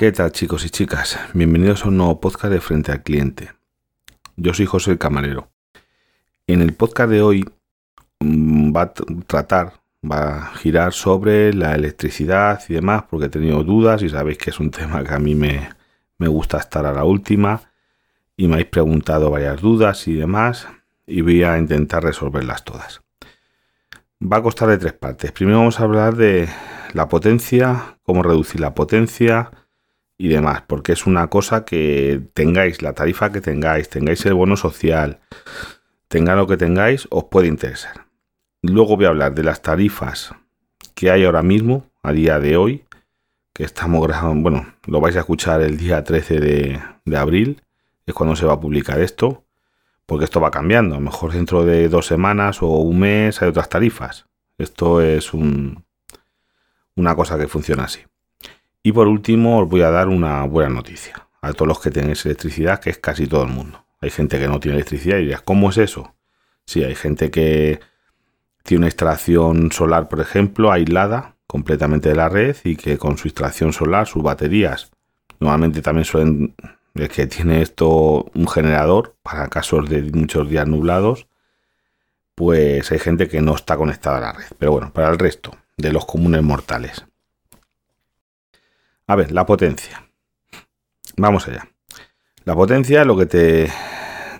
¿Qué tal chicos y chicas? Bienvenidos a un nuevo podcast de Frente al Cliente. Yo soy José el Camarero. En el podcast de hoy mm, va a tratar, va a girar sobre la electricidad y demás, porque he tenido dudas y sabéis que es un tema que a mí me, me gusta estar a la última y me habéis preguntado varias dudas y demás y voy a intentar resolverlas todas. Va a costar de tres partes. Primero vamos a hablar de la potencia, cómo reducir la potencia, y demás, porque es una cosa que tengáis, la tarifa que tengáis, tengáis el bono social, tenga lo que tengáis, os puede interesar. Luego voy a hablar de las tarifas que hay ahora mismo, a día de hoy, que estamos grabando, bueno, lo vais a escuchar el día 13 de, de abril, es cuando se va a publicar esto, porque esto va cambiando, a lo mejor dentro de dos semanas o un mes hay otras tarifas. Esto es un, una cosa que funciona así. Y por último os voy a dar una buena noticia a todos los que tenéis electricidad, que es casi todo el mundo. Hay gente que no tiene electricidad y dirás, ¿cómo es eso? Sí, hay gente que tiene una instalación solar, por ejemplo, aislada completamente de la red y que con su instalación solar, sus baterías, normalmente también suelen, el que tiene esto un generador para casos de muchos días nublados, pues hay gente que no está conectada a la red. Pero bueno, para el resto de los comunes mortales, a ver, la potencia. Vamos allá. La potencia es lo que te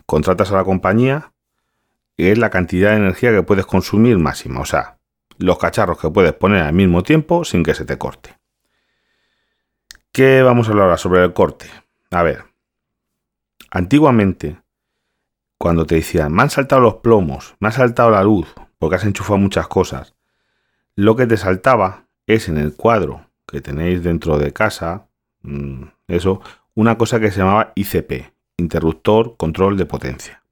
contratas a la compañía es la cantidad de energía que puedes consumir máxima. O sea, los cacharros que puedes poner al mismo tiempo sin que se te corte. ¿Qué vamos a hablar ahora sobre el corte? A ver, antiguamente, cuando te decían, me han saltado los plomos, me ha saltado la luz, porque has enchufado muchas cosas, lo que te saltaba es en el cuadro que tenéis dentro de casa, mm, eso, una cosa que se llamaba ICP, interruptor control de potencia.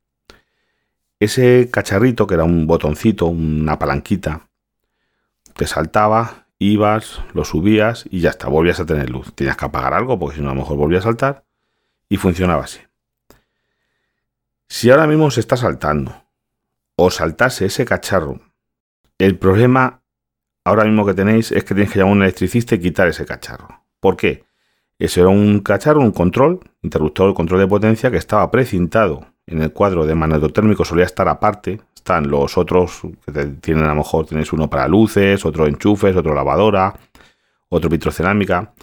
Ese cacharrito, que era un botoncito, una palanquita, te saltaba, ibas, lo subías y ya está, volvías a tener luz. Tenías que apagar algo porque si no a lo mejor volvía a saltar y funcionaba así. Si ahora mismo se está saltando o saltase ese cacharro, el problema ahora mismo que tenéis es que tenéis que llamar a un electricista y quitar ese cacharro. ¿Por qué? Ese era un cacharro, un control, interruptor control de potencia que estaba precintado en el cuadro de magnetotérmico, solía estar aparte. Están los otros que tienen a lo mejor, tenéis uno para luces, otro enchufes, otro lavadora, otro vitrocerámica.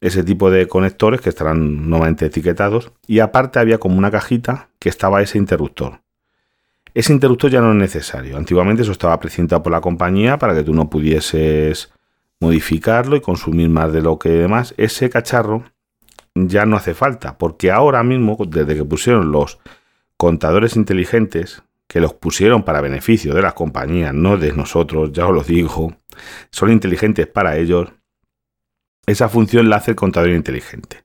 Ese tipo de conectores que estarán normalmente etiquetados. Y aparte había como una cajita que estaba ese interruptor. Ese interruptor ya no es necesario. Antiguamente eso estaba precintado por la compañía para que tú no pudieses modificarlo y consumir más de lo que demás. Ese cacharro ya no hace falta, porque ahora mismo, desde que pusieron los contadores inteligentes, que los pusieron para beneficio de las compañías, no de nosotros, ya os lo digo, son inteligentes para ellos, esa función la hace el contador inteligente.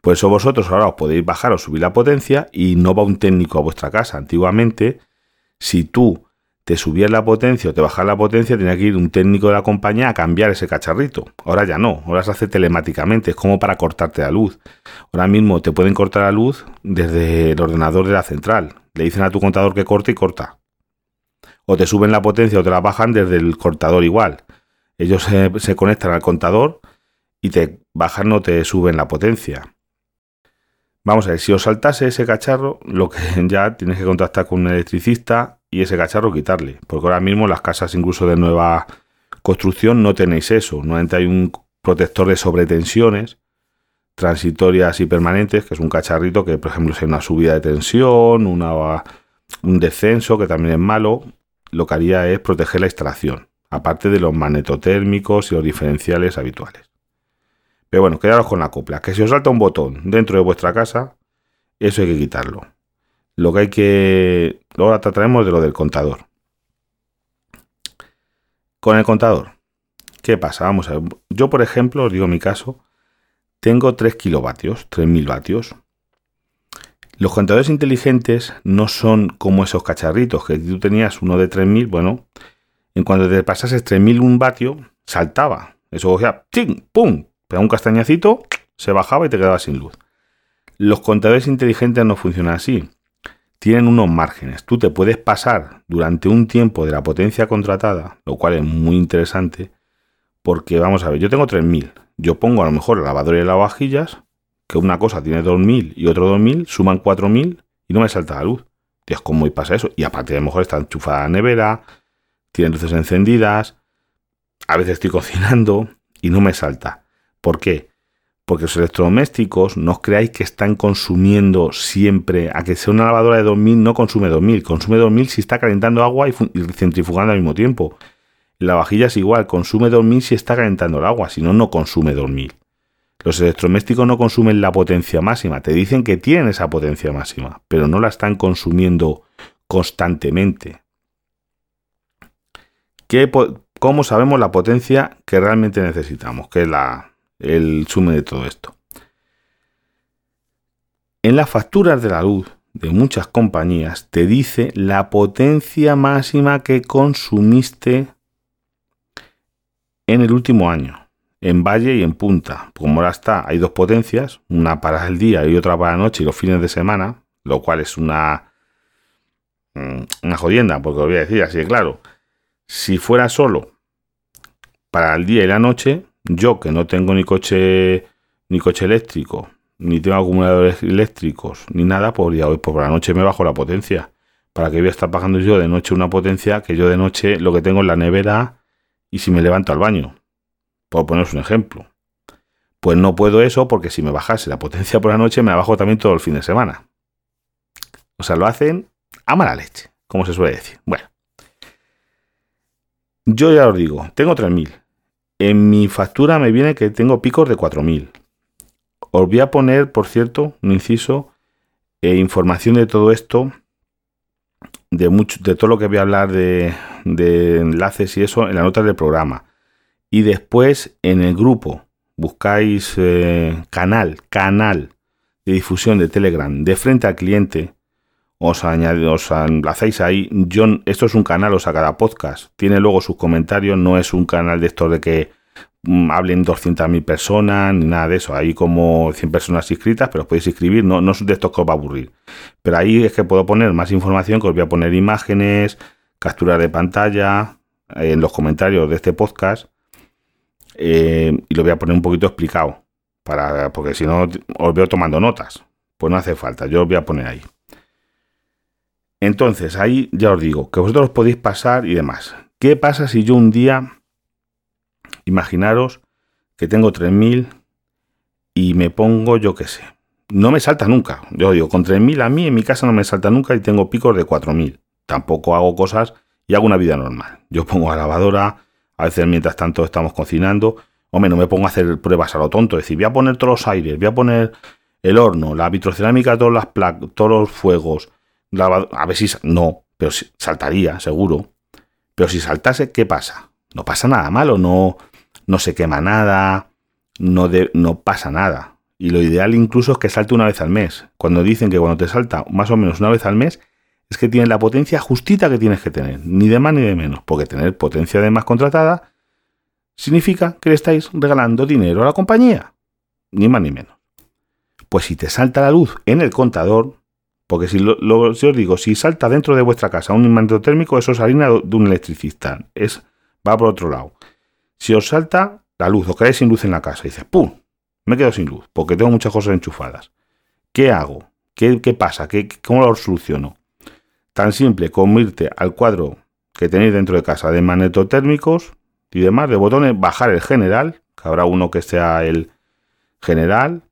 Por eso vosotros ahora os podéis bajar o subir la potencia y no va un técnico a vuestra casa. Antiguamente si tú te subías la potencia o te bajas la potencia, tenía que ir un técnico de la compañía a cambiar ese cacharrito. Ahora ya no, ahora se hace telemáticamente, es como para cortarte la luz. Ahora mismo te pueden cortar la luz desde el ordenador de la central. Le dicen a tu contador que corte y corta. O te suben la potencia o te la bajan desde el cortador igual. Ellos se, se conectan al contador y te bajan o te suben la potencia. Vamos a ver, si os saltase ese cacharro, lo que ya tienes que contactar con un electricista y ese cacharro quitarle. Porque ahora mismo las casas incluso de nueva construcción no tenéis eso. Normalmente hay un protector de sobretensiones transitorias y permanentes, que es un cacharrito que, por ejemplo, si hay una subida de tensión, una, un descenso, que también es malo, lo que haría es proteger la instalación, aparte de los magnetotérmicos y los diferenciales habituales. Pero bueno, quedaros con la copla. Que si os salta un botón dentro de vuestra casa, eso hay que quitarlo. Lo que hay que... Ahora trataremos de lo del contador. Con el contador. ¿Qué pasa? Vamos a ver. Yo, por ejemplo, os digo mi caso, tengo 3 kilovatios, 3000 vatios. Los contadores inteligentes no son como esos cacharritos que tú tenías uno de 3000, bueno, en cuanto te pasases 3001 vatios, saltaba. Eso cogía, ¡ting! ¡pum! Pega un castañacito, se bajaba y te quedaba sin luz. Los contadores inteligentes no funcionan así. Tienen unos márgenes. Tú te puedes pasar durante un tiempo de la potencia contratada, lo cual es muy interesante, Porque vamos a ver, yo tengo 3000. Yo pongo a lo mejor la lavadora y las vajillas, que una cosa tiene 2000 y otro 2000, suman 4000 y no me salta la luz. Dios, ¿cómo pasa eso? Y aparte, a lo mejor está enchufada la nevera, tiene luces encendidas, a veces estoy cocinando y no me salta. ¿Por qué? Porque los electrodomésticos no creáis que están consumiendo siempre, a que sea una lavadora de 2000 no consume 2000, consume 2000 si está calentando agua y, centrifugando al mismo tiempo. La vajilla es igual, consume 2000 si está calentando el agua, si no, no consume 2000. Los electrodomésticos no consumen la potencia máxima, te dicen que tienen esa potencia máxima, pero no la están consumiendo constantemente. ¿Cómo sabemos la potencia que realmente necesitamos? Que es la, el sume de todo esto. En las facturas de la luz de muchas compañías te dice la potencia máxima que consumiste en el último año, en valle y en punta. Como ahora está, hay dos potencias, una para el día y otra para la noche y los fines de semana, lo cual es una, mm, una jodienda, porque os voy a decir así claro. Si fuera solo para el día y la noche, yo que no tengo ni coche ni coche eléctrico, ni tengo acumuladores eléctricos, ni nada, pues ya hoy por la noche me bajo la potencia. ¿Para que voy a estar pagando yo de noche una potencia que yo de noche lo que tengo en la nevera y si me levanto al baño? Por poneros un ejemplo. Pues no puedo eso porque si me bajase la potencia por la noche me bajo también todo el fin de semana. O sea, lo hacen a mala leche, como se suele decir. Bueno. Yo ya os digo, tengo 3000. En mi factura me viene que tengo picos de 4000. Os voy a poner, por cierto, un inciso, e información de todo esto, de, mucho, de todo lo que voy a hablar de, enlaces y eso en la nota del programa. Y después en el grupo buscáis eh, canal, canal de difusión de Telegram de frente al cliente. Os, os enlazáis ahí. Yo, esto es un canal, o sea, cada podcast tiene luego sus comentarios. No es un canal de estos de que Mm, hablen 200.000 personas, ni nada de eso. Hay como 100 personas inscritas, pero os podéis inscribir, no, no es de estos que os va a aburrir. Pero ahí es que puedo poner más información, que os voy a poner imágenes, capturas de pantalla, eh, en los comentarios de este podcast. Eh, y lo voy a poner un poquito explicado, para, porque si no os veo tomando notas. Pues no hace falta, yo os voy a poner ahí. Entonces, ahí ya os digo, que vosotros podéis pasar y demás. ¿Qué pasa si yo un día Imaginaros que tengo 3000 y me pongo, yo qué sé, no me salta nunca. Yo digo, con 3000 a mí en mi casa no me salta nunca y tengo picos de 4000. Tampoco hago cosas y hago una vida normal. Yo pongo la lavadora, a veces mientras tanto estamos cocinando. Hombre, no me pongo a hacer pruebas a lo tonto. Es decir, voy a poner todos los aires, voy a poner el horno, la vitrocerámica, todas las todos los fuegos. A ver si. No, pero saltaría, seguro. Pero si saltase, ¿qué pasa? No pasa nada malo, no, no se quema nada, no, no pasa nada. Y lo ideal incluso es que salte una vez al mes. Cuando dicen que cuando te salta más o menos una vez al mes, es que tiene la potencia justita que tienes que tener, ni de más ni de menos, porque tener potencia de más contratada significa que le estáis regalando dinero a la compañía, ni más ni menos. Pues si te salta la luz en el contador, porque si, lo, os digo, si salta dentro de vuestra casa un imán térmico, eso es harina de un electricista, es, va por otro lado. Si os salta la luz, os quedáis sin luz en la casa y dices, ¡pum! Me quedo sin luz porque tengo muchas cosas enchufadas. ¿Qué hago? ¿Qué, pasa? ¿Qué, ¿Cómo lo soluciono? Tan simple como irte al cuadro que tenéis dentro de casa de magnetotérmicos y demás, de botones, bajar el general, que habrá uno que sea el general,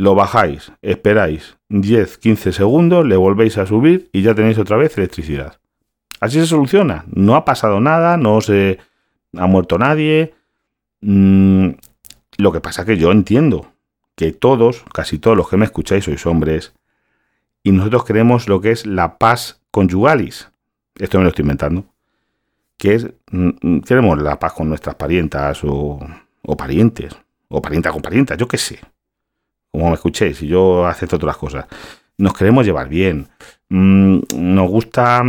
lo bajáis, esperáis 10-15 segundos, le volvéis a subir y ya tenéis otra vez electricidad. Así se soluciona. No ha pasado nada, no se ha muerto nadie. Mm, lo que pasa que yo entiendo que todos, casi todos los que me escucháis sois hombres y nosotros queremos lo que es la paz conyugalis. Esto me lo estoy inventando. Que es, mm, mm, queremos la paz con nuestras parientas o, o parientes, o parienta con parientas, yo qué sé. Como me escuchéis, y yo acepto otras cosas. Nos queremos llevar bien. nos gusta.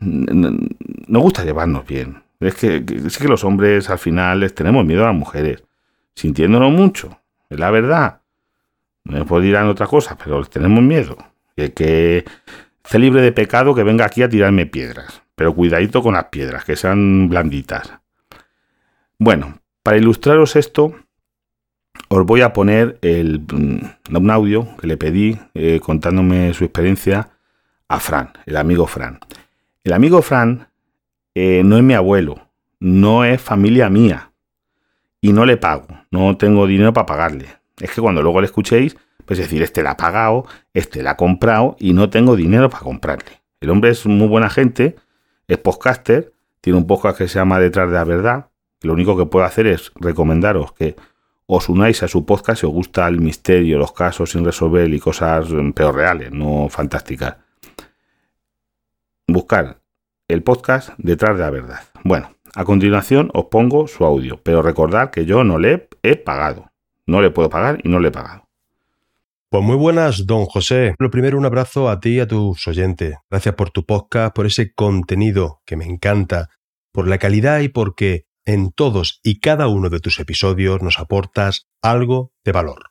nos gusta llevarnos bien. Es que, es que los hombres al final les tenemos miedo a las mujeres, sintiéndonos mucho, es la verdad. No puedo ir a otra cosa, pero les tenemos miedo. Y que esté libre de pecado que venga aquí a tirarme piedras. Pero cuidadito con las piedras, que sean blanditas. Bueno, para ilustraros esto, os voy a poner mm, un audio que le pedí eh, contándome su experiencia a Fran, el amigo Fran. El amigo Fran eh, no es mi abuelo, no es familia mía y no le pago, no tengo dinero para pagarle. Es que cuando luego le escuchéis, pues decir, este la ha pagado, este la ha comprado y no tengo dinero para comprarle. El hombre es muy buena gente, es podcaster, tiene un podcast que se llama Detrás de la Verdad. Lo único que puedo hacer es recomendaros que os unáis a su podcast si os gusta el misterio, los casos sin resolver y cosas peor reales, no fantásticas. Buscar el podcast Detrás de la Verdad. Bueno, a continuación os pongo su audio, pero recordad que yo no le he pagado. No le puedo pagar y no le he pagado. Pues muy buenas, don José. Lo primero, un abrazo a ti y a tus oyentes. Gracias por tu podcast, por ese contenido que me encanta, por la calidad y porque en todos y cada uno de tus episodios nos aportas algo de valor.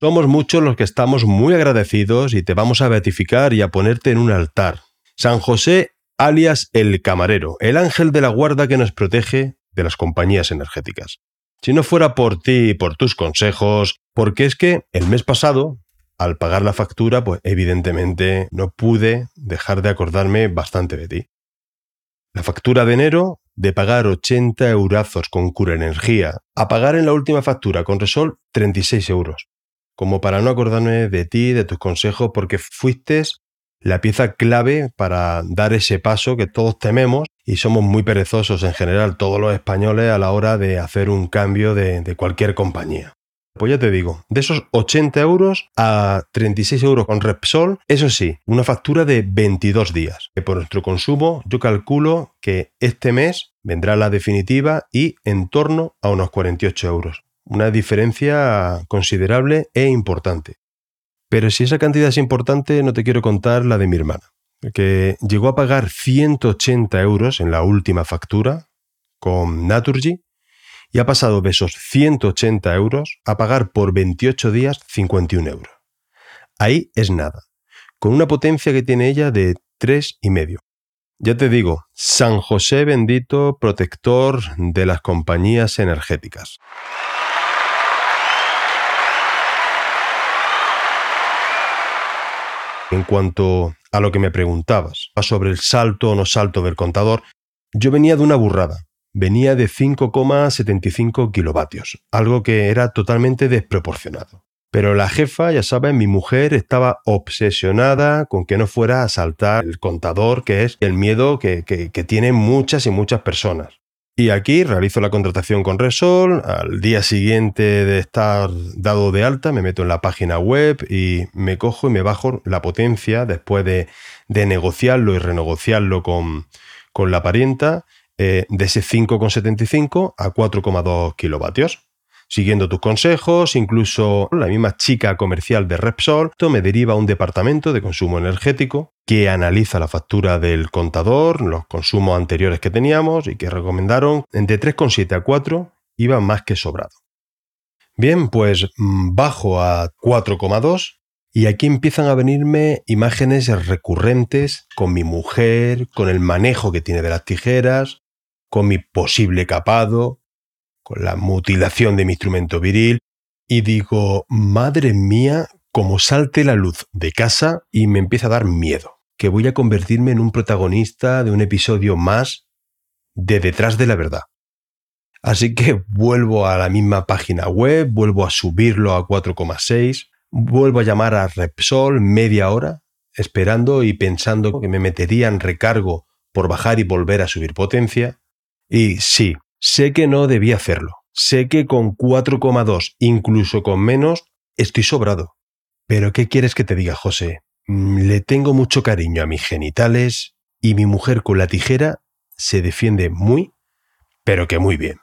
Somos muchos los que estamos muy agradecidos y te vamos a beatificar y a ponerte en un altar. San José, alias el camarero, el ángel de la guarda que nos protege de las compañías energéticas. Si no fuera por ti y por tus consejos, porque es que el mes pasado, al pagar la factura, pues evidentemente no pude dejar de acordarme bastante de ti. La factura de enero, de pagar 80 eurazos con Cura Energía, a pagar en la última factura con Resol 36 euros. Como para no acordarme de ti, de tus consejos, porque fuiste la pieza clave para dar ese paso que todos tememos y somos muy perezosos en general todos los españoles a la hora de hacer un cambio de, cualquier compañía. Pues ya te digo, de esos 80 euros a 36 euros con Repsol, eso sí, una factura de 22 días. Que por nuestro consumo yo calculo que este mes vendrá la definitiva y en torno a unos 48 euros. Una diferencia considerable e importante. Pero si esa cantidad es importante, no te quiero contar la de mi hermana, que llegó a pagar 180 euros en la última factura con Naturgy y ha pasado de esos 180 euros a pagar por 28 días 51 euros. Ahí es nada, con una potencia que tiene ella de 3,5. Ya te digo, San José bendito, protector de las compañías energéticas. En cuanto a lo que me preguntabas sobre el salto o no salto del contador, yo venía de una burrada. Venía de 5,75 kilovatios, algo que era totalmente desproporcionado. Pero la jefa, ya sabes, mi mujer estaba obsesionada con que no fuera a saltar el contador, que es el miedo que, que, tienen muchas y muchas personas. Y aquí realizo la contratación con Resol. Al día siguiente de estar dado de alta, me meto en la página web y me cojo y me bajo la potencia después de, negociarlo y renegociarlo con, la parienta eh, de ese 5,75 a 4,2 kilovatios siguiendo tus consejos, incluso la misma chica comercial de Repsol me deriva a un departamento de consumo energético que analiza la factura del contador, los consumos anteriores que teníamos y que recomendaron entre 3,7 a 4 iba más que sobrado. Bien, pues mm, bajo a 4,2 y aquí empiezan a venirme imágenes recurrentes con mi mujer, con el manejo que tiene de las tijeras, con mi posible capado, con la mutilación de mi instrumento viril, y digo, madre mía, como salte la luz de casa y me empieza a dar miedo, que voy a convertirme en un protagonista de un episodio más de Detrás de la Verdad. Así que vuelvo a la misma página web, vuelvo a subirlo a 4,6, vuelvo a llamar a Repsol media hora, esperando y pensando que me metería en recargo por bajar y volver a subir potencia. Y sí, Sé que no debía hacerlo. Sé que con 4,2, incluso con menos, estoy sobrado. Pero ¿qué quieres que te diga, José? Mm, le tengo mucho cariño a mis genitales y mi mujer con la tijera se defiende muy, pero que muy bien.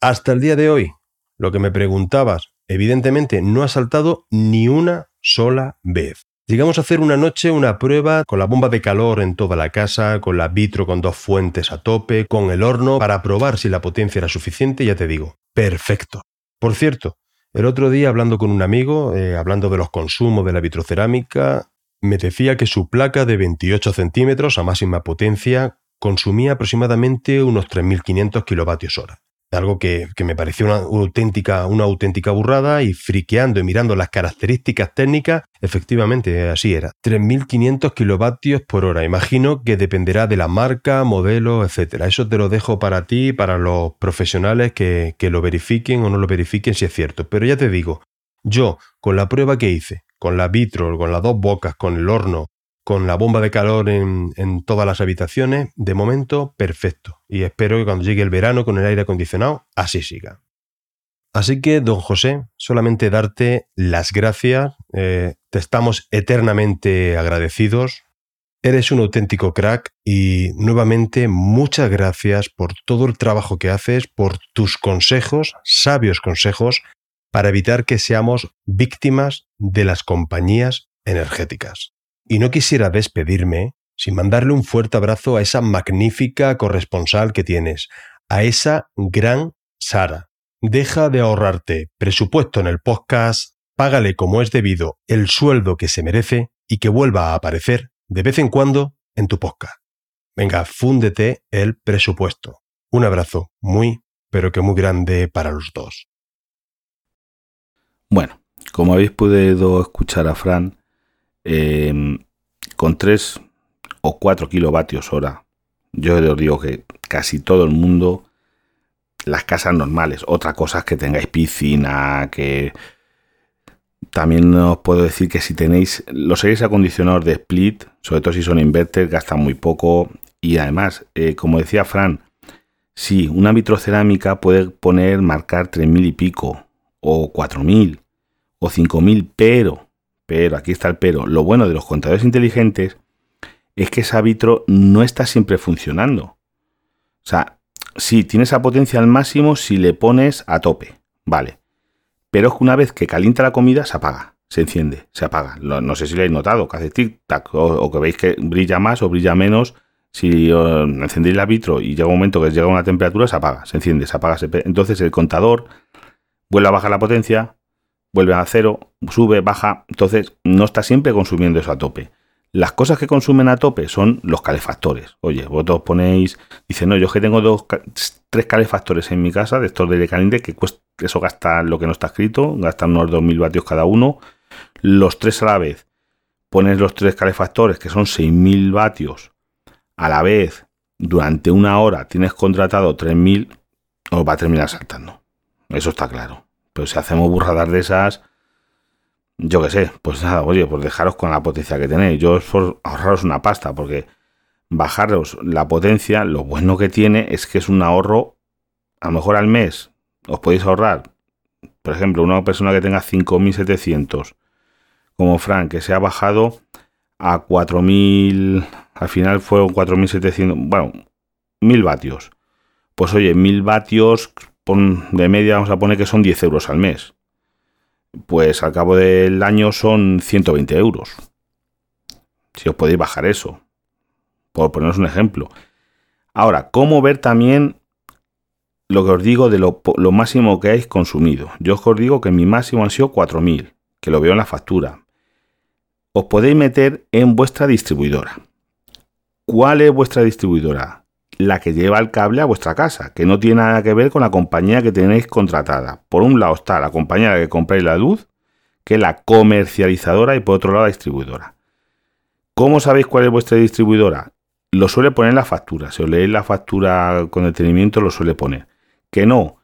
Hasta el día de hoy, lo que me preguntabas, evidentemente no ha saltado ni una sola vez. Llegamos a hacer una noche una prueba con la bomba de calor en toda la casa, con la vitro con dos fuentes a tope, con el horno, para probar si la potencia era suficiente, ya te digo, perfecto. Por cierto, el otro día hablando con un amigo, eh, hablando de los consumos de la vitrocerámica, me decía que su placa de 28 centímetros a máxima potencia consumía aproximadamente unos 3.500 kilovatios hora algo que, me pareció una auténtica, una auténtica burrada y friqueando y mirando las características técnicas, efectivamente así era. 3.500 kilovatios por hora. Imagino que dependerá de la marca, modelo, etcétera. Eso te lo dejo para ti, para los profesionales que, que lo verifiquen o no lo verifiquen si es cierto. Pero ya te digo, yo, con la prueba que hice, con la vitro, con las dos bocas, con el horno, con la bomba de calor en, todas las habitaciones, de momento perfecto. Y espero que cuando llegue el verano con el aire acondicionado, así siga. Así que, don José, solamente darte las gracias. Eh, te estamos eternamente agradecidos. Eres un auténtico crack y nuevamente muchas gracias por todo el trabajo que haces, por tus consejos, sabios consejos, para evitar que seamos víctimas de las compañías energéticas. Y no quisiera despedirme sin mandarle un fuerte abrazo a esa magnífica corresponsal que tienes, a esa gran Sara. Deja de ahorrarte presupuesto en el podcast, págale como es debido el sueldo que se merece y que vuelva a aparecer de vez en cuando en tu podcast. Venga, fúndete el presupuesto. Un abrazo muy, pero que muy grande para los dos. Bueno, como habéis podido escuchar a Fran, Em, con 3 o 4 kilovatios hora, yo os digo que casi todo el mundo, las casas normales, otra cosa es que tengáis piscina, que también os puedo decir que si tenéis los aires acondicionados de split, sobre todo si son inverter, gastan muy poco. Y además, eh, como decía Fran, si una vitrocerámica puede poner, marcar 3.000 y pico, o 4.000, o 5.000, pero pero, aquí está el pero, lo bueno de los contadores inteligentes es que esa vitro no está siempre funcionando. O sea, sí, tiene esa potencia al máximo si le pones a tope, vale. Pero es que una vez que calienta la comida, se apaga, se enciende, se apaga. No, sé si lo habéis notado, que hace tic-tac, o, que veis que brilla más o brilla menos. Si encendéis la vitro y llega un momento que llega a una temperatura, se apaga, se enciende, se apaga. Entonces el contador vuelve a bajar la potencia, vuelve a cero, sube, baja, entonces no está siempre consumiendo eso a tope. Las cosas que consumen a tope son los calefactores. Oye, vosotros ponéis, dice, no, yo es que tengo dos, tres calefactores en mi casa de estos de caliente que eso gasta lo que no está escrito, gastan unos 2000 vatios cada uno. Los tres a la vez, pones los tres calefactores que son 6000 vatios a la vez durante una hora, tienes contratado 3000, os va a terminar saltando. Eso está claro. Pero si hacemos burradas de esas, yo qué sé, pues nada, oye, pues dejaros con la potencia que tenéis. Yo es por ahorraros una pasta, porque bajaros la potencia, lo bueno que tiene es que es un ahorro, a lo mejor al mes, os podéis ahorrar, por ejemplo, una persona que tenga 5.700, como Frank, que se ha bajado a 4.000, al final fueron 4.700, bueno, 1.000 vatios. Pues oye, 1.000 vatios de media vamos a poner que son 10 euros al mes. Pues al cabo del año son 120 euros. Si os podéis bajar eso. Por poneros un ejemplo. Ahora, ¿cómo ver también lo que os digo de lo, máximo que hayáis consumido? Yo os digo que mi máximo han sido 4.000, que lo veo en la factura. Os podéis meter en vuestra distribuidora. ¿Cuál es vuestra distribuidora? La que lleva el cable a vuestra casa, que no tiene nada que ver con la compañía que tenéis contratada. Por un lado está la compañía que compráis la luz, que es la comercializadora, y por otro lado la distribuidora. ¿Cómo sabéis cuál es vuestra distribuidora? Lo suele poner en la factura. Si os leéis la factura con detenimiento, lo suele poner. Que no,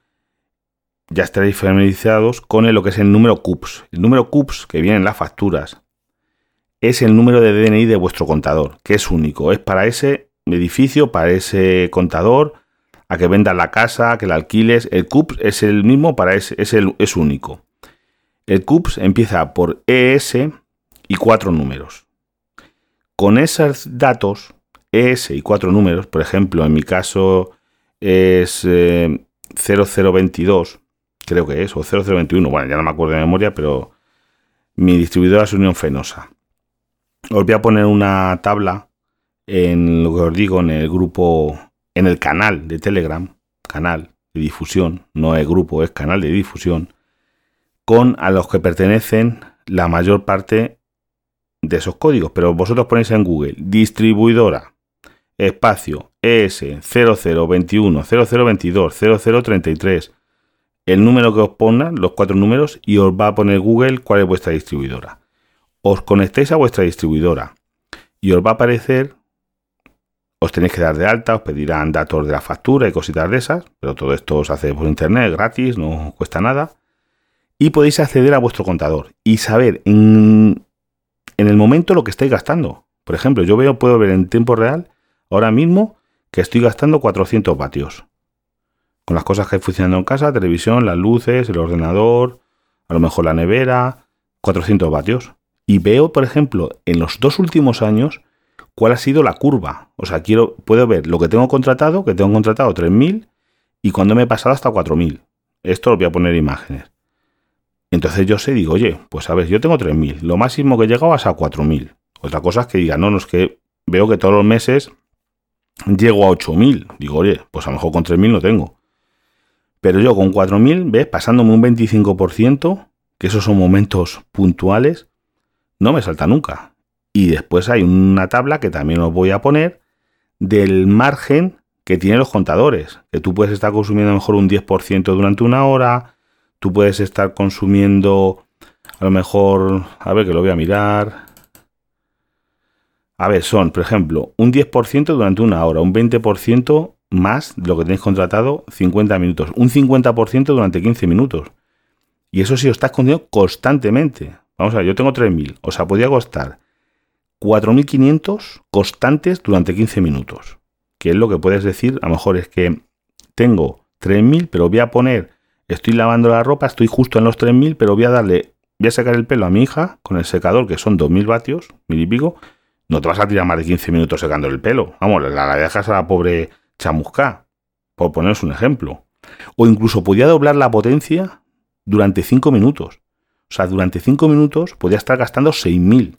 ya estaréis familiarizados con lo que es el número CUPS. El número CUPS que viene en las facturas es el número de DNI de vuestro contador, que es único. Es para ese edificio para ese contador, a que vendas la casa, a que la alquiles. El CUPS es el mismo para ese, es, el, es único. El CUPS empieza por ES y cuatro números. Con esos datos, ES y cuatro números, por ejemplo, en mi caso es 0022, eh, creo que es, o 0021, bueno, ya no me acuerdo de memoria, pero mi distribuidora es Unión Fenosa. Os voy a poner una tabla en lo que os digo, en el grupo, en el canal de Telegram, canal de difusión, no es grupo, es canal de difusión, con a los que pertenecen la mayor parte de esos códigos. Pero vosotros ponéis en Google distribuidora espacio ES 0021 0022 0033 el número que os pongan, los cuatro números, y os va a poner Google cuál es vuestra distribuidora. Os conectéis a vuestra distribuidora y os va a aparecer, os tenéis que dar de alta, os pedirán datos de la factura y cositas de esas, pero todo esto os hace por internet, gratis, no cuesta nada. Y podéis acceder a vuestro contador y saber en, en el momento lo que estáis gastando. Por ejemplo, yo veo, puedo ver en tiempo real, ahora mismo, que estoy gastando 400 vatios con las cosas que hay funcionando en casa, televisión, las luces, el ordenador, a lo mejor la nevera, 400 vatios. Y veo, por ejemplo, en los dos últimos años, cuál ha sido la curva. O sea, quiero, puedo ver lo que tengo contratado, que tengo contratado 3.000 y cuando me he pasado hasta 4.000. Esto lo voy a poner imágenes. Entonces yo sé, digo, oye, pues a ver, yo tengo 3.000, lo máximo que he llegado es a 4.000. Otra cosa es que diga, no, no es que veo que todos los meses llego a 8.000. Digo, oye, pues a lo mejor con 3.000 no tengo. Pero yo con 4.000, ¿ves? Pasándome un 25%, que esos son momentos puntuales, no me salta nunca. Y después hay una tabla que también os voy a poner del margen que tienen los contadores. Que tú puedes estar consumiendo a lo mejor un 10% durante una hora, tú puedes estar consumiendo a lo mejor, a ver que lo voy a mirar. A ver, son, por ejemplo, un 10% durante una hora, un 20% más de lo que tenéis contratado 50 minutos. Un 50% durante 15 minutos. Y eso sí os estás consumiendo constantemente. Vamos a ver, yo tengo 3.000. O sea, podría costar 4.500 constantes durante 15 minutos. Que es lo que puedes decir. A lo mejor es que tengo 3.000, pero voy a poner, estoy lavando la ropa, estoy justo en los 3.000, pero voy a darle, voy a sacar el pelo a mi hija con el secador, que son 2.000 vatios, mil y pico. No te vas a tirar más de 15 minutos secando el pelo. Vamos, la, dejas a la pobre chamusca, por poneros un ejemplo. O incluso podía doblar la potencia durante 5 minutos. O sea, durante 5 minutos podía estar gastando 6.000.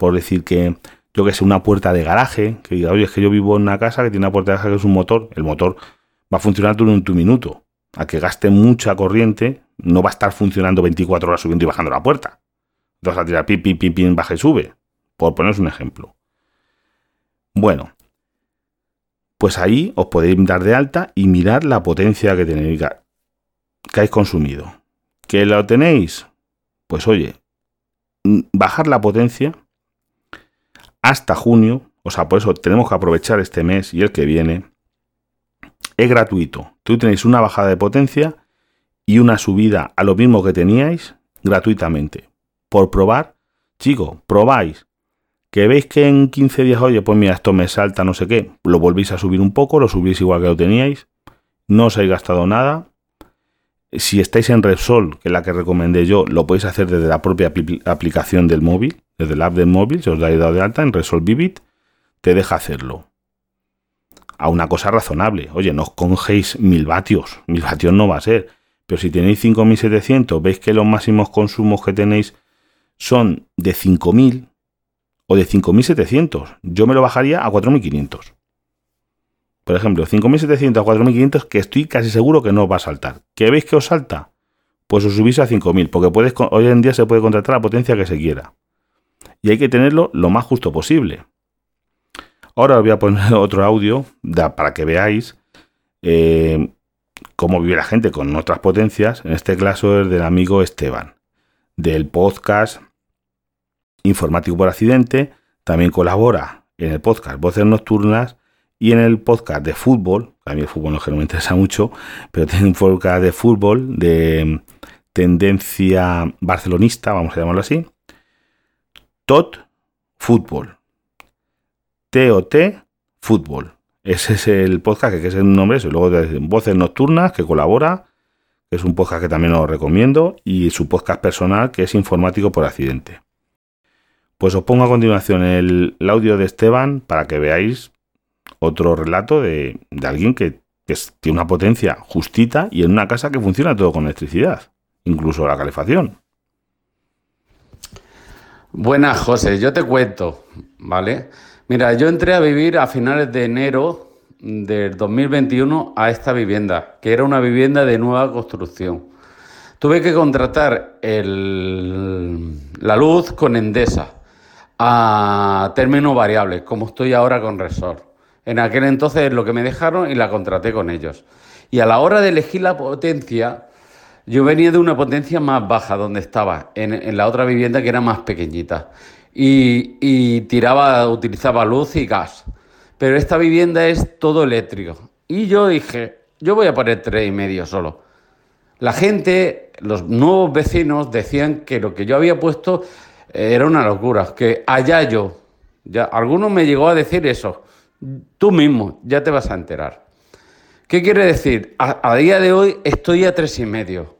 Por decir que, yo que sé, una puerta de garaje, que diga, oye, es que yo vivo en una casa que tiene una puerta de garaje que es un motor, el motor va a funcionar durante un minuto. A que gaste mucha corriente, no va a estar funcionando 24 horas subiendo y bajando la puerta. Entonces a tirar pim, pim, pim, pim, baja y sube. Por poneros un ejemplo. Bueno, pues ahí os podéis dar de alta y mirar la potencia que tenéis que habéis consumido. ¿Que lo tenéis? Pues oye, bajar la potencia hasta junio, o sea, por eso tenemos que aprovechar este mes y el que viene, es gratuito. Tú tenéis una bajada de potencia y una subida a lo mismo que teníais gratuitamente. Por probar, chico, probáis que veis que en 15 días, oye, pues mira, esto me salta, no sé qué, lo volvéis a subir un poco, lo subís igual que lo teníais, no os habéis gastado nada. Si estáis en Repsol, que es la que recomendé yo, lo podéis hacer desde la propia aplicación del móvil, desde la app del móvil, si os dais de alta en Repsol Vivid, te deja hacerlo. A una cosa razonable. Oye, no os congéis mil vatios, mil vatios no va a ser. Pero si tenéis 5700, veis que los máximos consumos que tenéis son de 5000, o de 5.700. Yo me lo bajaría a 4.500. Por ejemplo, 5.700 a 4.500 que estoy casi seguro que no va a saltar. ¿Qué veis que os salta? Pues os subís a 5.000, porque puedes, hoy en día se puede contratar la potencia que se quiera. Y hay que tenerlo lo más justo posible. Ahora os voy a poner otro audio para que veáis eh, cómo vive la gente con otras potencias. En este caso es del amigo Esteban, del podcast informático por accidente, también colabora en el podcast Voces Nocturnas y en el podcast de fútbol, a mí el fútbol no, me interesa mucho, pero tiene un podcast de fútbol de tendencia barcelonista, vamos a llamarlo así, TOT Fútbol. T-O-T Fútbol. Ese es el podcast que es el nombre, eso. luego de Voces Nocturnas, que colabora, que es un podcast que también os recomiendo, y su podcast personal, que es Informático por Accidente. Pues os pongo a continuación el, audio de Esteban para que veáis otro relato de, alguien que, tiene una potencia justita y en una casa que funciona todo con electricidad, incluso la calefacción. Buenas, José, yo te cuento, ¿vale? Mira, yo entré a vivir a finales de enero del 2021 a esta vivienda, que era una vivienda de nueva construcción. Tuve que contratar la luz con Endesa a términos variables, como estoy ahora con Resort. En aquel entonces lo que me dejaron y la contraté con ellos. Y a la hora de elegir la potencia, yo venía de una potencia más baja donde estaba, en, la otra vivienda que era más pequeñita. Y, tiraba, utilizaba luz y gas. Pero esta vivienda es todo eléctrico. Y yo dije, yo voy a poner tres y medio solo. La gente, los nuevos vecinos decían que lo que yo había puesto era una locura, que allá yo. Ya, algunos me llegó a decir eso. Tú mismo, ya te vas a enterar. ¿Qué quiere decir? A, día de hoy estoy a tres y medio.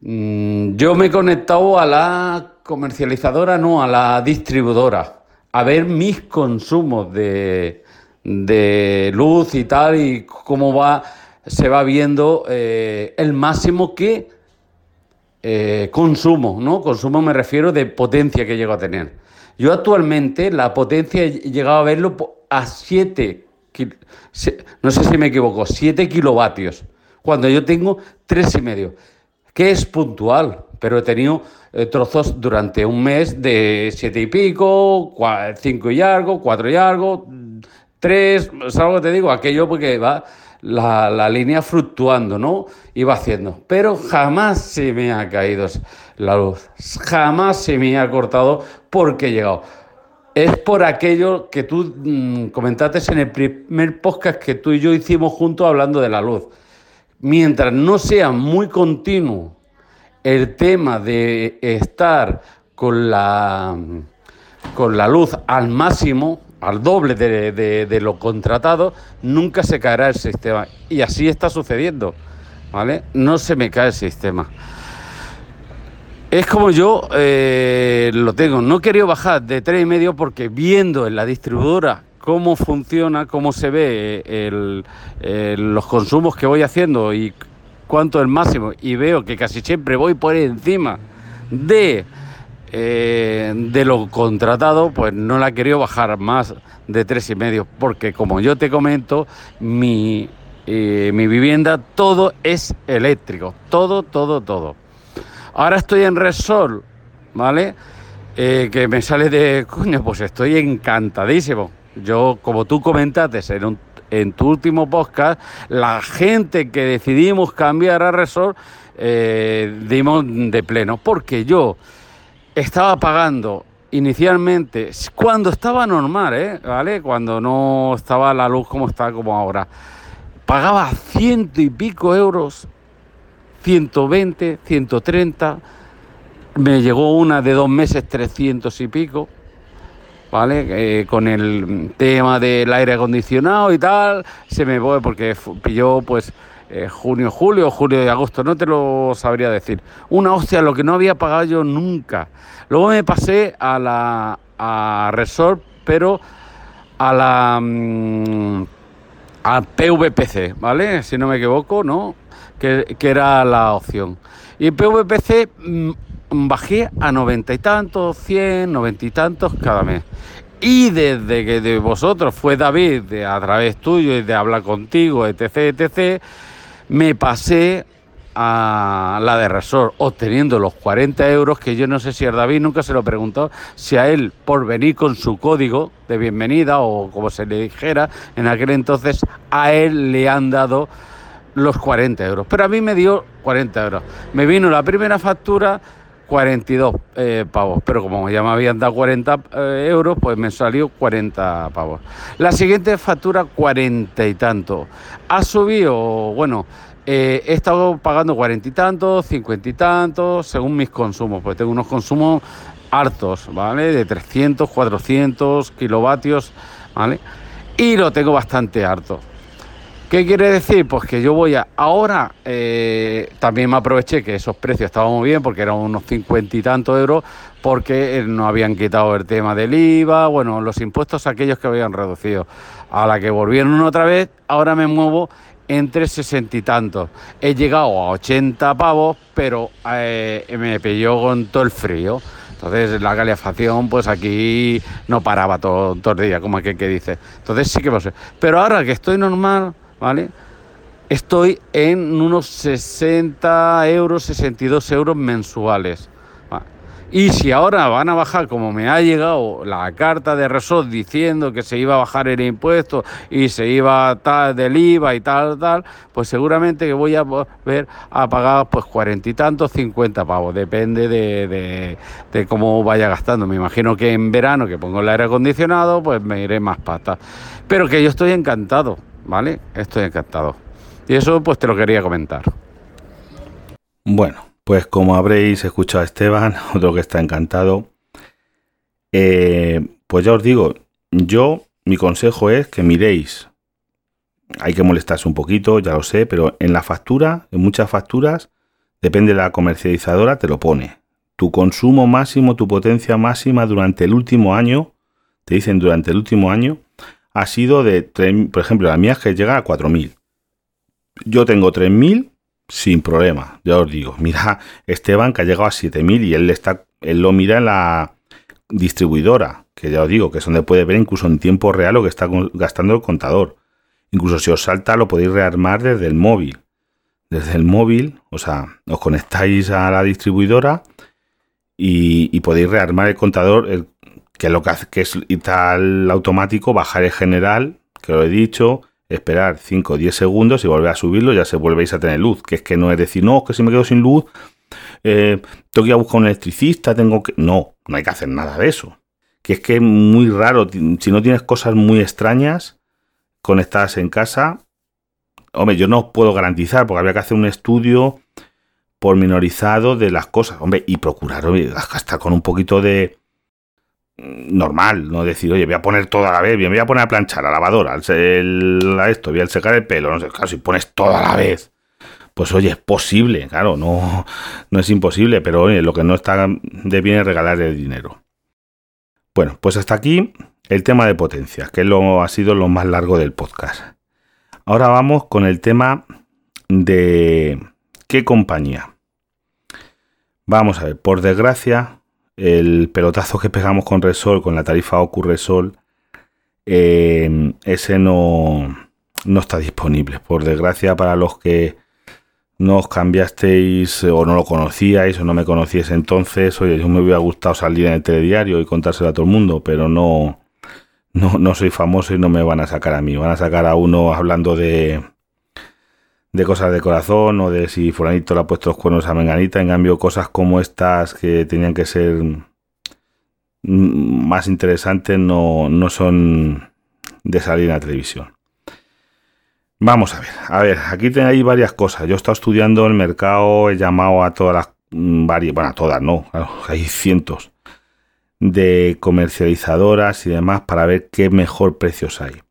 Mm, yo me he conectado a la comercializadora, no, a la distribuidora, a ver mis consumos de, luz y tal, y cómo va, se va viendo eh, el máximo que eh, consumo, ¿no? Consumo me refiero de potencia que llego a tener. Yo actualmente la potencia he llegado a verlo a 7, no sé si me equivoco, 7 kilovatios, cuando yo tengo 3,5, que es puntual, pero he tenido eh, trozos durante un mes de 7 y pico, 5 y algo, 4 y algo, 3, ¿sabes lo que te digo? Aquello porque va la, línea fluctuando, ¿no? Iba haciendo. Pero jamás se me ha caído la luz. Jamás se me ha cortado porque he llegado. Es por aquello que tú mm, comentaste en el primer podcast que tú y yo hicimos juntos hablando de la luz. Mientras no sea muy continuo el tema de estar con la, con la luz al máximo, al doble de, lo contratado, nunca se caerá el sistema. Y así está sucediendo, ¿vale? No se me cae el sistema. Es como yo eh, lo tengo. No quería bajar de tres y medio porque viendo en la distribuidora cómo funciona, cómo se ve los consumos que voy haciendo y cuánto es el máximo, y veo que casi siempre voy por encima de eh, de lo contratado, pues no la he querido bajar más de tres y medio, porque como yo te comento, mi, eh, mi vivienda todo es eléctrico, todo, todo, todo. Ahora estoy en Resol, ¿vale? Eh, que me sale de coño, pues estoy encantadísimo. Yo, como tú comentaste en, tu último podcast, la gente que decidimos cambiar a Resol, dimos de pleno, porque yo estaba pagando inicialmente, cuando estaba normal, ¿eh? ¿vale? Cuando no estaba la luz como está como ahora, pagaba ciento y pico euros, 120, 130, me llegó una de dos meses 300 y pico, ¿vale? Eh, con el tema del aire acondicionado y tal, se me fue porque pilló pues eh, junio, julio, julio y agosto, no te lo sabría decir. Una hostia, lo que no había pagado yo nunca. Luego me pasé a la Resort, pero a la mm, a PVPC, ¿vale? Si no me equivoco, ¿no? Que, era la opción. Y PVPC mm, bajé a noventa y tantos, cien, noventa y tantos cada mes. Y desde que de vosotros fue David, de, a través tuyo y de hablar contigo, etc., etc., me pasé a la de Resort, obteniendo los 40 euros que yo no sé si a David nunca se lo preguntó, si a él por venir con su código de bienvenida o como se le dijera en aquel entonces, a él le han dado los 40 euros. Pero a mí me dio 40 euros. Me vino la primera factura 42 eh, pavos, pero como ya me habían dado 40 eh, euros, pues me salió 40 pavos. La siguiente factura 40 y tanto. Ha subido, bueno, eh, he estado pagando 40 y tantos, 50 y tantos, según mis consumos, pues tengo unos consumos hartos, ¿vale? De 300, 400 kilovatios, ¿vale? Y lo tengo bastante harto. ¿Qué quiere decir? Pues que yo voy a... Ahora eh, también me aproveché que esos precios estaban muy bien porque eran unos 50 y tantos euros porque eh, no habían quitado el tema del IVA, bueno, los impuestos aquellos que habían reducido. A la que volvieron otra vez, ahora me muevo entre 60 y tantos. He llegado a 80 pavos, pero eh, me pilló con todo el frío. Entonces la calefacción, pues aquí no paraba todo, todo el día, como aquel que dice. Entonces sí que sé. Pero ahora que estoy normal, ¿vale? Estoy en unos 60 euros, 62 euros mensuales. Y si ahora van a bajar, como me ha llegado la carta de Resort diciendo que se iba a bajar el impuesto y se iba a tal del IVA y tal, tal, pues seguramente que voy a ver a pagar pues cuarenta y tantos, cincuenta pavos, depende de, de, cómo vaya gastando. Me imagino que en verano que pongo el aire acondicionado, pues me iré más pata. Pero que yo estoy encantado, ¿vale? Estoy encantado. Y eso pues te lo quería comentar. Bueno, pues como habréis escuchado a Esteban, otro que está encantado, eh, pues ya os digo, yo mi consejo es que miréis, hay que molestarse un poquito, ya lo sé, pero en la factura, en muchas facturas, depende de la comercializadora, te lo pone. Tu consumo máximo, tu potencia máxima durante el último año, te dicen durante el último año, ha sido de, por ejemplo, la mía es que llega a 4.000. Yo tengo 3.000 sin problema, ya os digo. Mira, Esteban que ha llegado a 7000 y él está él lo mira en la distribuidora, que ya os digo, que es donde puede ver incluso en tiempo real lo que está gastando el contador. Incluso si os salta lo podéis rearmar desde el móvil. Desde el móvil, o sea, os conectáis a la distribuidora y, podéis rearmar el contador, que lo que hace que es y tal automático, bajar el general, que lo he dicho, esperar 5 o 10 segundos y volver a subirlo, ya se volvéis a tener luz. Que es que no es decir, no, que si me quedo sin luz, eh, tengo que ir a buscar un electricista, tengo que. No, no hay que hacer nada de eso. Que es que es muy raro, si no tienes cosas muy extrañas conectadas en casa, hombre, yo no os puedo garantizar, porque habría que hacer un estudio pormenorizado de las cosas, hombre, y procurar, hasta con un poquito de, normal, no decir, oye, voy a poner todo a la vez, bien, voy a poner a planchar, a lavadora, a esto, voy a secar el pelo, no sé, claro, si pones todo a la vez, pues oye, es posible, claro, no, no es imposible, pero oye, lo que no está de bien es regalar el dinero. Bueno, pues hasta aquí el tema de potencia, que lo, ha sido lo más largo del podcast. Ahora vamos con el tema de qué compañía. Vamos a ver, por desgracia, el pelotazo que pegamos con Resol, con la tarifa Ocurresol, eh, ese no, no está disponible. Por desgracia, para los que no os cambiasteis o no lo conocíais o no me conocíais entonces, oye, yo me hubiera gustado salir en el telediario y contárselo a todo el mundo, pero no, no, no soy famoso y no me van a sacar a mí. Van a sacar a uno hablando de, de cosas de corazón o de si fulanito le ha puesto los cuernos a Menganita. En cambio, cosas como estas que tenían que ser más interesantes no, no son de salir en la televisión. Vamos a ver, a ver, aquí tenéis varias cosas. Yo he estado estudiando el mercado, he llamado a todas las mm, varias, bueno, a todas no, hay cientos de comercializadoras y demás para ver qué mejor precios hay.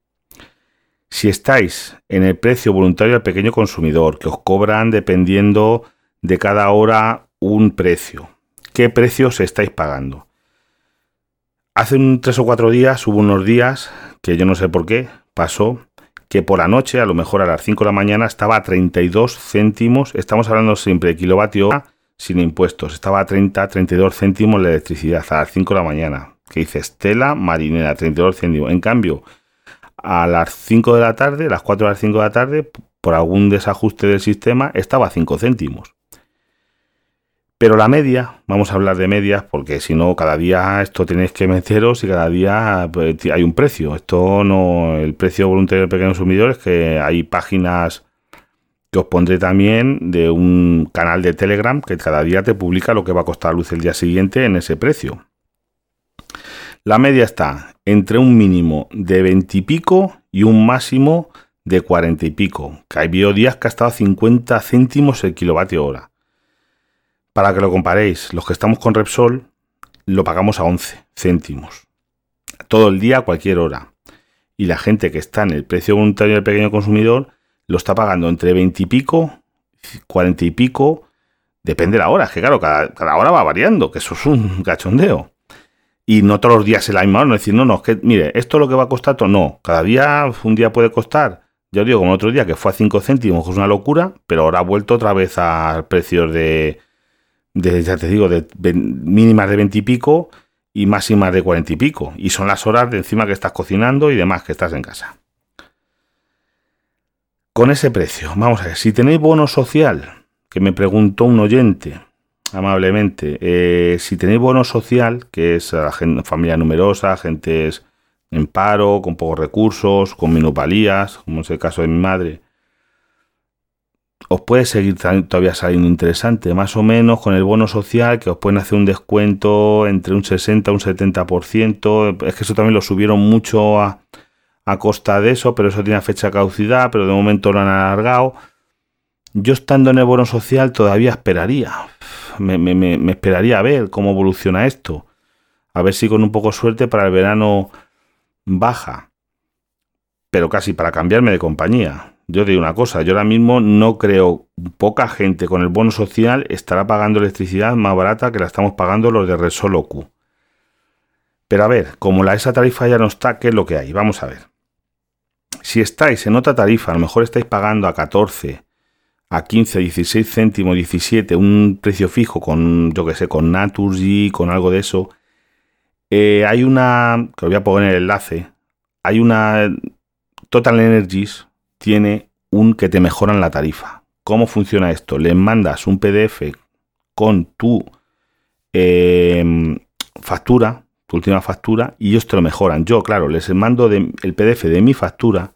Si estáis en el precio voluntario al pequeño consumidor, que os cobran dependiendo de cada hora un precio, ¿qué precios estáis pagando? Hace tres o cuatro días, hubo unos días que yo no sé por qué, pasó que por la noche, a lo mejor a las 5 de la mañana, estaba a 32 céntimos, estamos hablando siempre de kilovatio hora sin impuestos, estaba a 30, 32 céntimos la electricidad a las 5 de la mañana, que dice Estela Marinera, 32 céntimos. En cambio, a las 5 de la tarde, a las 4 de las 5 de la tarde, por algún desajuste del sistema, estaba a 5 céntimos. Pero la media, vamos a hablar de medias, porque si no, cada día esto tenéis que meteros y cada día pues, hay un precio. Esto no, el precio voluntario del pequeño consumidor es que hay páginas que os pondré también de un canal de Telegram que cada día te publica lo que va a costar luz el día siguiente en ese precio. La media está entre un mínimo de 20 y pico y un máximo de 40 y pico. Que hay biodías que ha estado a 50 céntimos el kilovatio hora. Para que lo comparéis, los que estamos con Repsol lo pagamos a 11 céntimos. Todo el día, a cualquier hora. Y la gente que está en el precio voluntario del pequeño consumidor lo está pagando entre 20 y pico, 40 y pico. Depende de la hora, que claro, cada, cada hora va variando, que eso es un cachondeo y no todos los días el la misma no decir, no, no, es que, mire, esto es lo que va a costar, todo. no, cada día, un día puede costar, yo digo, como otro día que fue a 5 céntimos, que es una locura, pero ahora ha vuelto otra vez a precios de, de ya te digo, de, mínimas de 20 y pico y máximas de 40 y pico, y son las horas de encima que estás cocinando y demás que estás en casa. Con ese precio, vamos a ver, si tenéis bono social, que me preguntó un oyente, amablemente, eh, si tenéis bono social, que es a gente, familia numerosa, gente en paro, con pocos recursos, con minupalías, como es el caso de mi madre, os puede seguir todavía saliendo interesante, más o menos con el bono social que os pueden hacer un descuento entre un 60 y un 70%. Es que eso también lo subieron mucho a, costa de eso, pero eso tiene fecha caducidad, pero de momento lo han alargado. Yo estando en el bono social todavía esperaría, me, esperaría a ver cómo evoluciona esto. A ver si con un poco de suerte para el verano baja. Pero casi para cambiarme de compañía yo digo una cosa, yo ahora mismo no creo, poca gente con el bono social estará pagando electricidad más barata que la estamos pagando los de Resolo Q. Pero a ver, como la, esa tarifa ya no está, ¿qué es lo que hay? Vamos a ver. Si estáis en otra tarifa, a lo mejor estáis pagando a 14, a 15, 16 céntimos, 17, un precio fijo con, yo que sé, con Naturgy, con algo de eso. Eh, hay una, que os voy a poner el enlace, hay una Total Energies, tiene un que te mejoran la tarifa. ¿Cómo funciona esto? Le mandas un PDF con tu em, factura, tu última factura, y ellos te lo mejoran. Yo, claro, les mando el PDF de mi factura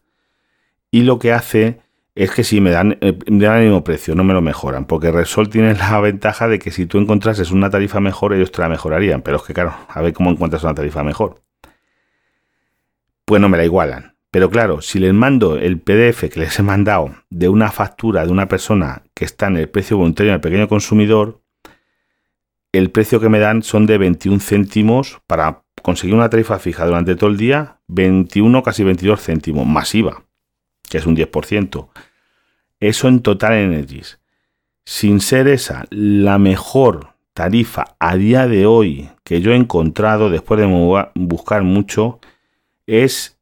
y lo que hace es que si me dan, eh, me el mismo precio, no me lo mejoran, porque Resol tiene la ventaja de que si tú encontrases una tarifa mejor, ellos te la mejorarían, pero es que claro, a ver cómo encuentras una tarifa mejor. Pues no me la igualan. Pero claro, si les mando el PDF que les he mandado de una factura de una persona que está en el precio voluntario del pequeño consumidor, el precio que me dan son de 21 céntimos para conseguir una tarifa fija durante todo el día, 21, casi 22 céntimos, masiva, que es un 10%. Eso en Total Energies. Sin ser esa la mejor tarifa a día de hoy que yo he encontrado después de buscar mucho, es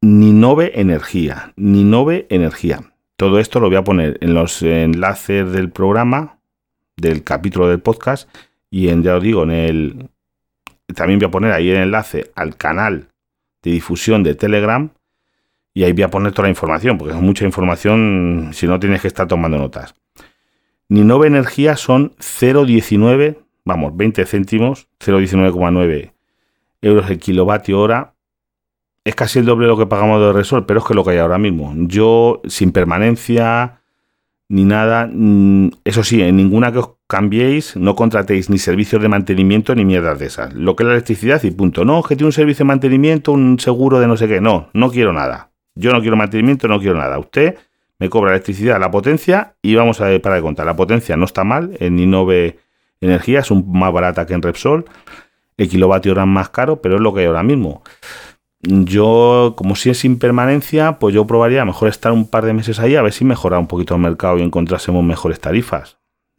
Ninove Energía. Ninove Energía. Todo esto lo voy a poner en los enlaces del programa, del capítulo del podcast, y en, ya os digo, en el. También voy a poner ahí el enlace al canal de difusión de Telegram. Y ahí voy a poner toda la información, porque es mucha información si no tienes que estar tomando notas. Ninove Energía son 0,19, vamos, 20 céntimos, 0,19,9 euros el kilovatio hora es casi el doble de lo que pagamos de Resol, pero es que lo que hay ahora mismo. Yo, sin permanencia ni nada, mm, eso sí, en ninguna que os cambiéis, no contratéis ni servicios de mantenimiento ni mierdas de esas. Lo que es la electricidad y punto. No, que tiene un servicio de mantenimiento, un seguro de no sé qué. No, no quiero nada. Yo no quiero mantenimiento, no quiero nada. Usted me cobra electricidad, la potencia y vamos a ver para de contar. La potencia no está mal, en Innove Energía es un, más barata que en Repsol. El kilovatio hora más caro, pero es lo que hay ahora mismo. Yo, como si es sin permanencia, pues yo probaría mejor estar un par de meses ahí a ver si mejora un poquito el mercado y encontrásemos mejores tarifas.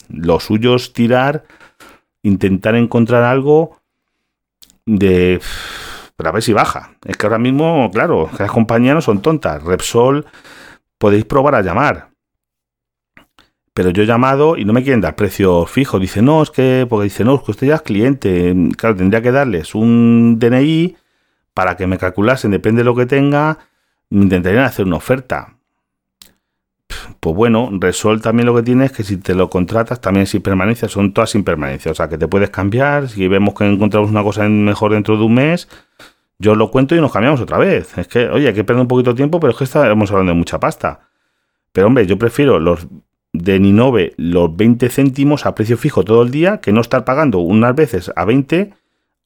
Lo suyo es tirar, intentar encontrar algo de... Pero a ver si baja. Es que ahora mismo, claro, las compañías no son tontas. Repsol, podéis probar a llamar. Pero yo he llamado y no me quieren dar precio fijo. Dice, no, es que, porque dice, no, es que usted ya es cliente. Claro, tendría que darles un DNI para que me calculasen, depende de lo que tenga, intentarían hacer una oferta. Pues bueno, Resol también lo que tiene es que si te lo contratas, también sin permanencia, son todas sin permanencia. O sea, que te puedes cambiar. Si vemos que encontramos una cosa mejor dentro de un mes, yo lo cuento y nos cambiamos otra vez. Es que, oye, hay que perder un poquito de tiempo, pero es que estamos hablando de mucha pasta. Pero hombre, yo prefiero los de Ninove los 20 céntimos a precio fijo todo el día que no estar pagando unas veces a 20,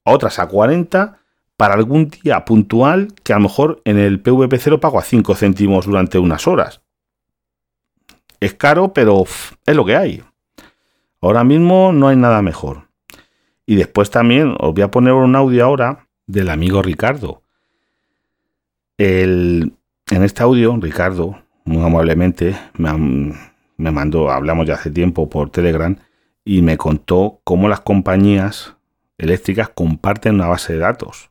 otras a 40 para algún día puntual que a lo mejor en el PVP0 pago a 5 céntimos durante unas horas. Es caro, pero es lo que hay. Ahora mismo no hay nada mejor. Y después también os voy a poner un audio ahora del amigo Ricardo. en este audio, Ricardo, muy amablemente, me, me mandó, hablamos ya hace tiempo por Telegram, y me contó cómo las compañías eléctricas comparten una base de datos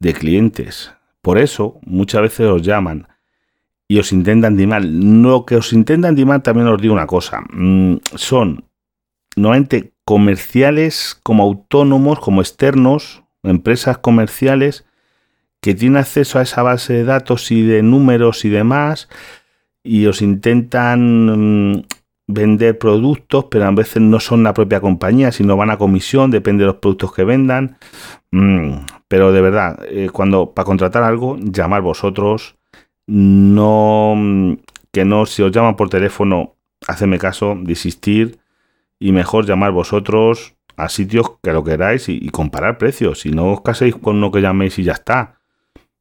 de clientes. Por eso muchas veces os llaman y os intentan dimar. Lo que os intentan dimar también os digo una cosa. Mm, son normalmente comerciales como autónomos, como externos, empresas comerciales que tienen acceso a esa base de datos y de números y demás y os intentan mm, vender productos, pero a veces no son la propia compañía, sino van a comisión, depende de los productos que vendan. Mm, pero de verdad, eh, cuando para contratar algo, llamar vosotros, no mm, que no, si os llaman por teléfono, hacedme caso, desistir y mejor llamar vosotros a sitios que lo queráis y, comparar precios. Si no os caséis con uno que llaméis y ya está.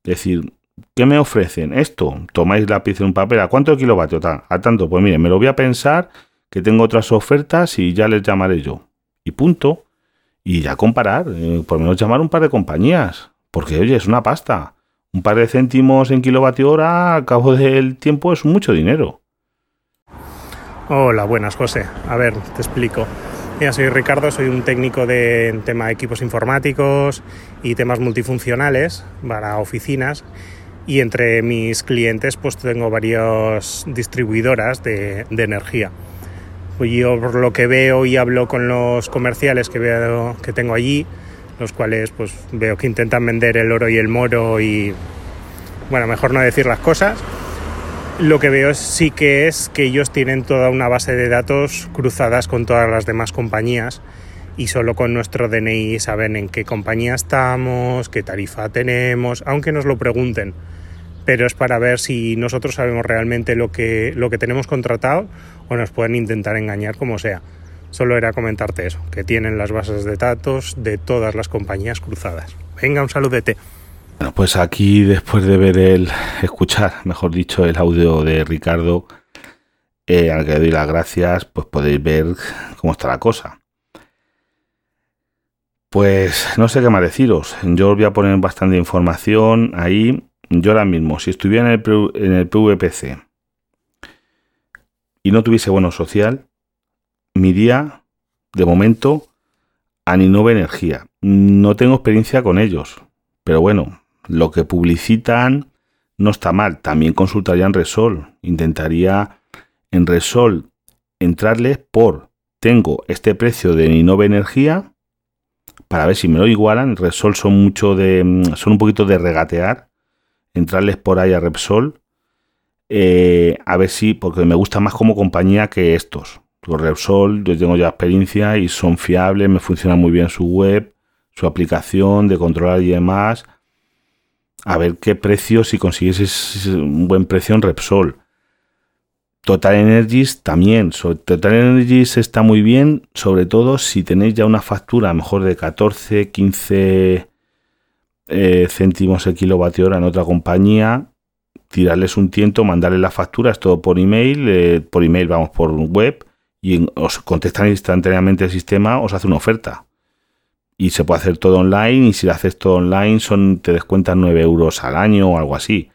Es decir, ¿qué me ofrecen? Esto, tomáis lápiz y un papel, ¿a cuánto kilovatio? A tanto, pues mire, me lo voy a pensar, que tengo otras ofertas y ya les llamaré yo. Y punto. Y ya comparar, eh, por menos llamar un par de compañías. Porque, oye, es una pasta un par de céntimos en kilovatio hora al cabo del tiempo es mucho dinero. Hola, buenas José. A ver, te explico. Soy Ricardo, soy un técnico de tema de equipos informáticos y temas multifuncionales para oficinas y entre mis clientes pues tengo varias distribuidoras de, de energía. Pues yo por lo que veo y hablo con los comerciales que veo que tengo allí, los cuales pues veo que intentan vender el oro y el moro y bueno, mejor no decir las cosas. Lo que veo sí que es que ellos tienen toda una base de datos cruzadas con todas las demás compañías y solo con nuestro DNI saben en qué compañía estamos, qué tarifa tenemos, aunque nos lo pregunten. Pero es para ver si nosotros sabemos realmente lo que, lo que tenemos contratado o nos pueden intentar engañar como sea. Solo era comentarte eso, que tienen las bases de datos de todas las compañías cruzadas. Venga, un saludete. Bueno, pues aquí después de ver el, escuchar, mejor dicho, el audio de Ricardo, eh, al que doy las gracias, pues podéis ver cómo está la cosa. Pues no sé qué más deciros. Yo os voy a poner bastante información ahí. Yo ahora mismo, si estuviera en el, en el PVPC y no tuviese bono social, mi día, de momento, a Ninove Energía. No tengo experiencia con ellos, pero bueno, lo que publicitan no está mal. También consultaría en Resol. Intentaría en Resol entrarles por tengo este precio de Ninove Energía para ver si me lo igualan. Resol son mucho de mm, son un poquito de regatear. Entrarles por ahí a Repsol eh, a ver si porque me gusta más como compañía que estos. Los Repsol, yo tengo ya experiencia y son fiables, me funciona muy bien su web, su aplicación de controlar y demás. A ver qué precio, si consiguieses un buen precio en Repsol. Total Energies también. Total Energies está muy bien, sobre todo si tenéis ya una factura mejor de 14, 15 eh, céntimos el kilovatio hora en otra compañía. Tirarles un tiento, mandarles la factura, es todo por email, eh, por email, vamos, por web y os contestan instantáneamente el sistema, os hace una oferta. Y se puede hacer todo online y si lo haces todo online son, te descuentan 9 euros al año o algo así.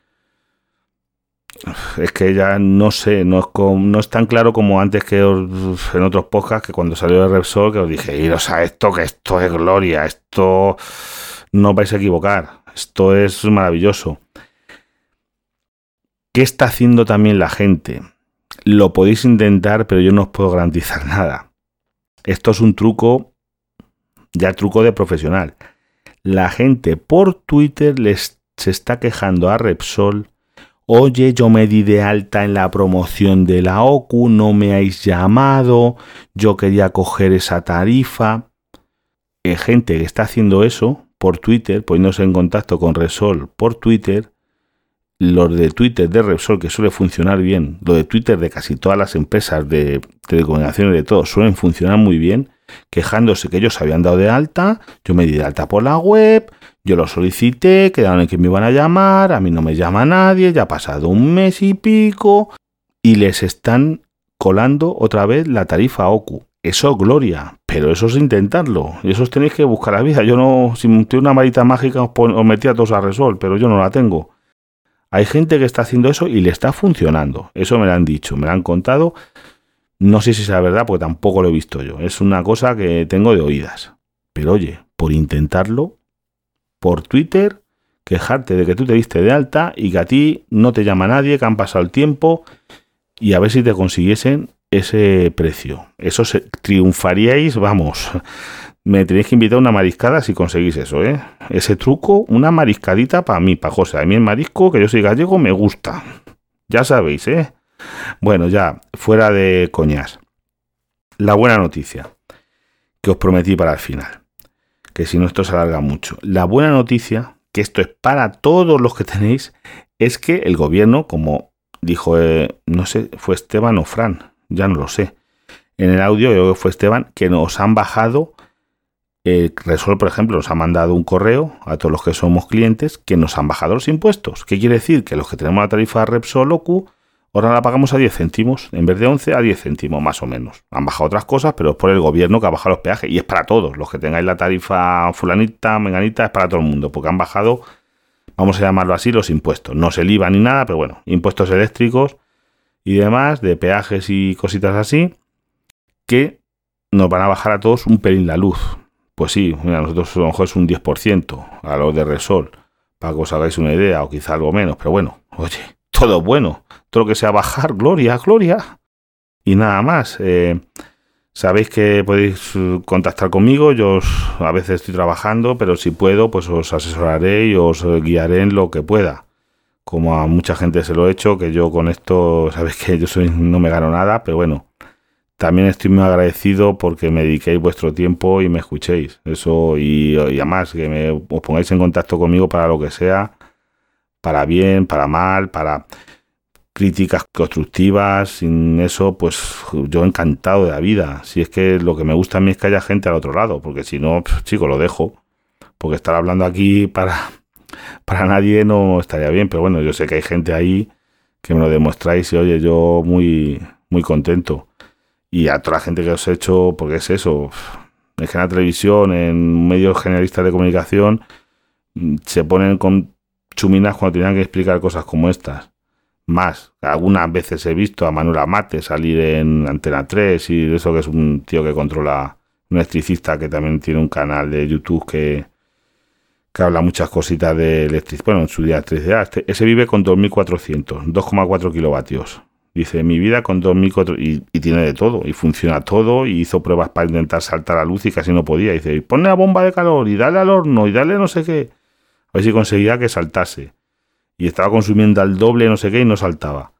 Es que ya no sé, no es, no es tan claro como antes que en otros podcasts que cuando salió el Repsol que os dije, iros a esto, que esto es gloria, esto no vais a equivocar, esto es maravilloso. ¿Qué está haciendo también la gente? Lo podéis intentar, pero yo no os puedo garantizar nada. Esto es un truco, ya truco de profesional. La gente por Twitter les se está quejando a Repsol. Oye, yo me di de alta en la promoción de la OCU, no me habéis llamado, yo quería coger esa tarifa. Hay gente que está haciendo eso por Twitter, poniéndose en contacto con Repsol por Twitter, los de Twitter de Repsol, que suele funcionar bien, lo de Twitter de casi todas las empresas de telecomunicaciones de todo, suelen funcionar muy bien, quejándose que ellos habían dado de alta, yo me di de alta por la web, yo lo solicité, quedaron en que me iban a llamar, a mí no me llama nadie, ya ha pasado un mes y pico, y les están colando otra vez la tarifa OCU. Eso gloria, pero eso es intentarlo. Y eso tenéis que buscar la vida. Yo no, si tengo una varita mágica os, os metía todos a Resol, pero yo no la tengo. Hay gente que está haciendo eso y le está funcionando. Eso me lo han dicho, me lo han contado. No sé si es la verdad, porque tampoco lo he visto yo. Es una cosa que tengo de oídas. Pero oye, por intentarlo, por Twitter, quejarte de que tú te diste de alta y que a ti no te llama nadie, que han pasado el tiempo y a ver si te consiguiesen ese precio. Eso se, triunfaríais, vamos, me tenéis que invitar una mariscada si conseguís eso, ¿eh? Ese truco, una mariscadita para mí, para José. A mí el marisco, que yo soy gallego, me gusta. Ya sabéis, ¿eh? Bueno, ya, fuera de coñas. La buena noticia que os prometí para el final. Que si no esto se alarga mucho. La buena noticia, que esto es para todos los que tenéis, es que el gobierno, como dijo, eh, no sé, fue Esteban o Fran, ya no lo sé. En el audio, yo que fue Esteban, que nos han bajado eh, Resol, por ejemplo, nos ha mandado un correo a todos los que somos clientes que nos han bajado los impuestos. ¿Qué quiere decir? Que los que tenemos la tarifa Repsol o Q, ahora la pagamos a 10 céntimos, en vez de 11 a 10 céntimos más o menos. Han bajado otras cosas, pero es por el gobierno que ha bajado los peajes y es para todos. Los que tengáis la tarifa fulanita, menganita, es para todo el mundo, porque han bajado, vamos a llamarlo así, los impuestos. No se el IVA ni nada, pero bueno, impuestos eléctricos y demás, de peajes y cositas así, que nos van a bajar a todos un pelín la luz. Pues sí, mira, nosotros a lo mejor es un 10% a los de Resol, para que os hagáis una idea, o quizá algo menos, pero bueno, oye, todo bueno, todo lo que sea bajar, gloria, gloria. Y nada más, eh, sabéis que podéis eh, contactar conmigo, yo a veces estoy trabajando, pero si puedo, pues os asesoraré y os guiaré en lo que pueda. Como a mucha gente se lo he hecho, que yo con esto, sabéis que yo soy, no me gano nada, pero bueno, también estoy muy agradecido porque me dediquéis vuestro tiempo y me escuchéis. Eso y, además que me, os pongáis en contacto conmigo para lo que sea, para bien, para mal, para críticas constructivas. Sin eso, pues yo encantado de la vida. Si es que lo que me gusta a mí es que haya gente al otro lado, porque si no, chico, lo dejo. Porque estar hablando aquí para, para nadie no estaría bien. Pero bueno, yo sé que hay gente ahí que me lo demuestráis y oye, yo muy, muy contento y a toda la gente que os he hecho, porque es eso, es que en la televisión, en medios generalistas de comunicación, mm, se ponen con chuminas cuando tenían que explicar cosas como estas. Más, algunas veces he visto a Manuel Amate salir en Antena 3 y eso que es un tío que controla, un electricista que también tiene un canal de YouTube que, que habla muchas cositas de electricidad, bueno, en su día electricidad. Este, ese vive con 2.400, 2,4 kilovatios. Dice, mi vida con 2004 y, y tiene de todo, y funciona todo, y hizo pruebas para intentar saltar a luz y casi no podía. Dice, pone la bomba de calor y dale al horno y dale no sé qué. A ver si conseguía que saltase. Y estaba consumiendo al doble no sé qué y no saltaba.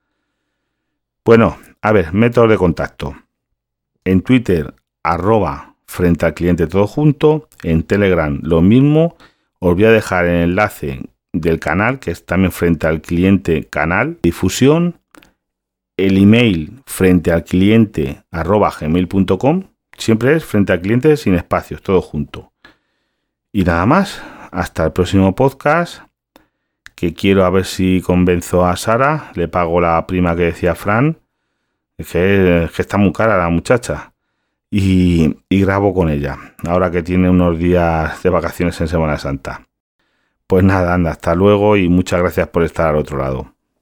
Bueno, a ver, método de contacto. En Twitter, arroba frente al cliente todo junto. En Telegram, lo mismo. Os voy a dejar el enlace del canal, que es también frente al cliente canal, difusión el email frente al cliente arroba gmail.com siempre es frente al cliente sin espacios, todo junto. Y nada más, hasta el próximo podcast, que quiero a ver si convenzo a Sara, le pago la prima que decía Fran, es que, está muy cara la muchacha, y, y grabo con ella, ahora que tiene unos días de vacaciones en Semana Santa. Pues nada, anda, hasta luego y muchas gracias por estar al otro lado.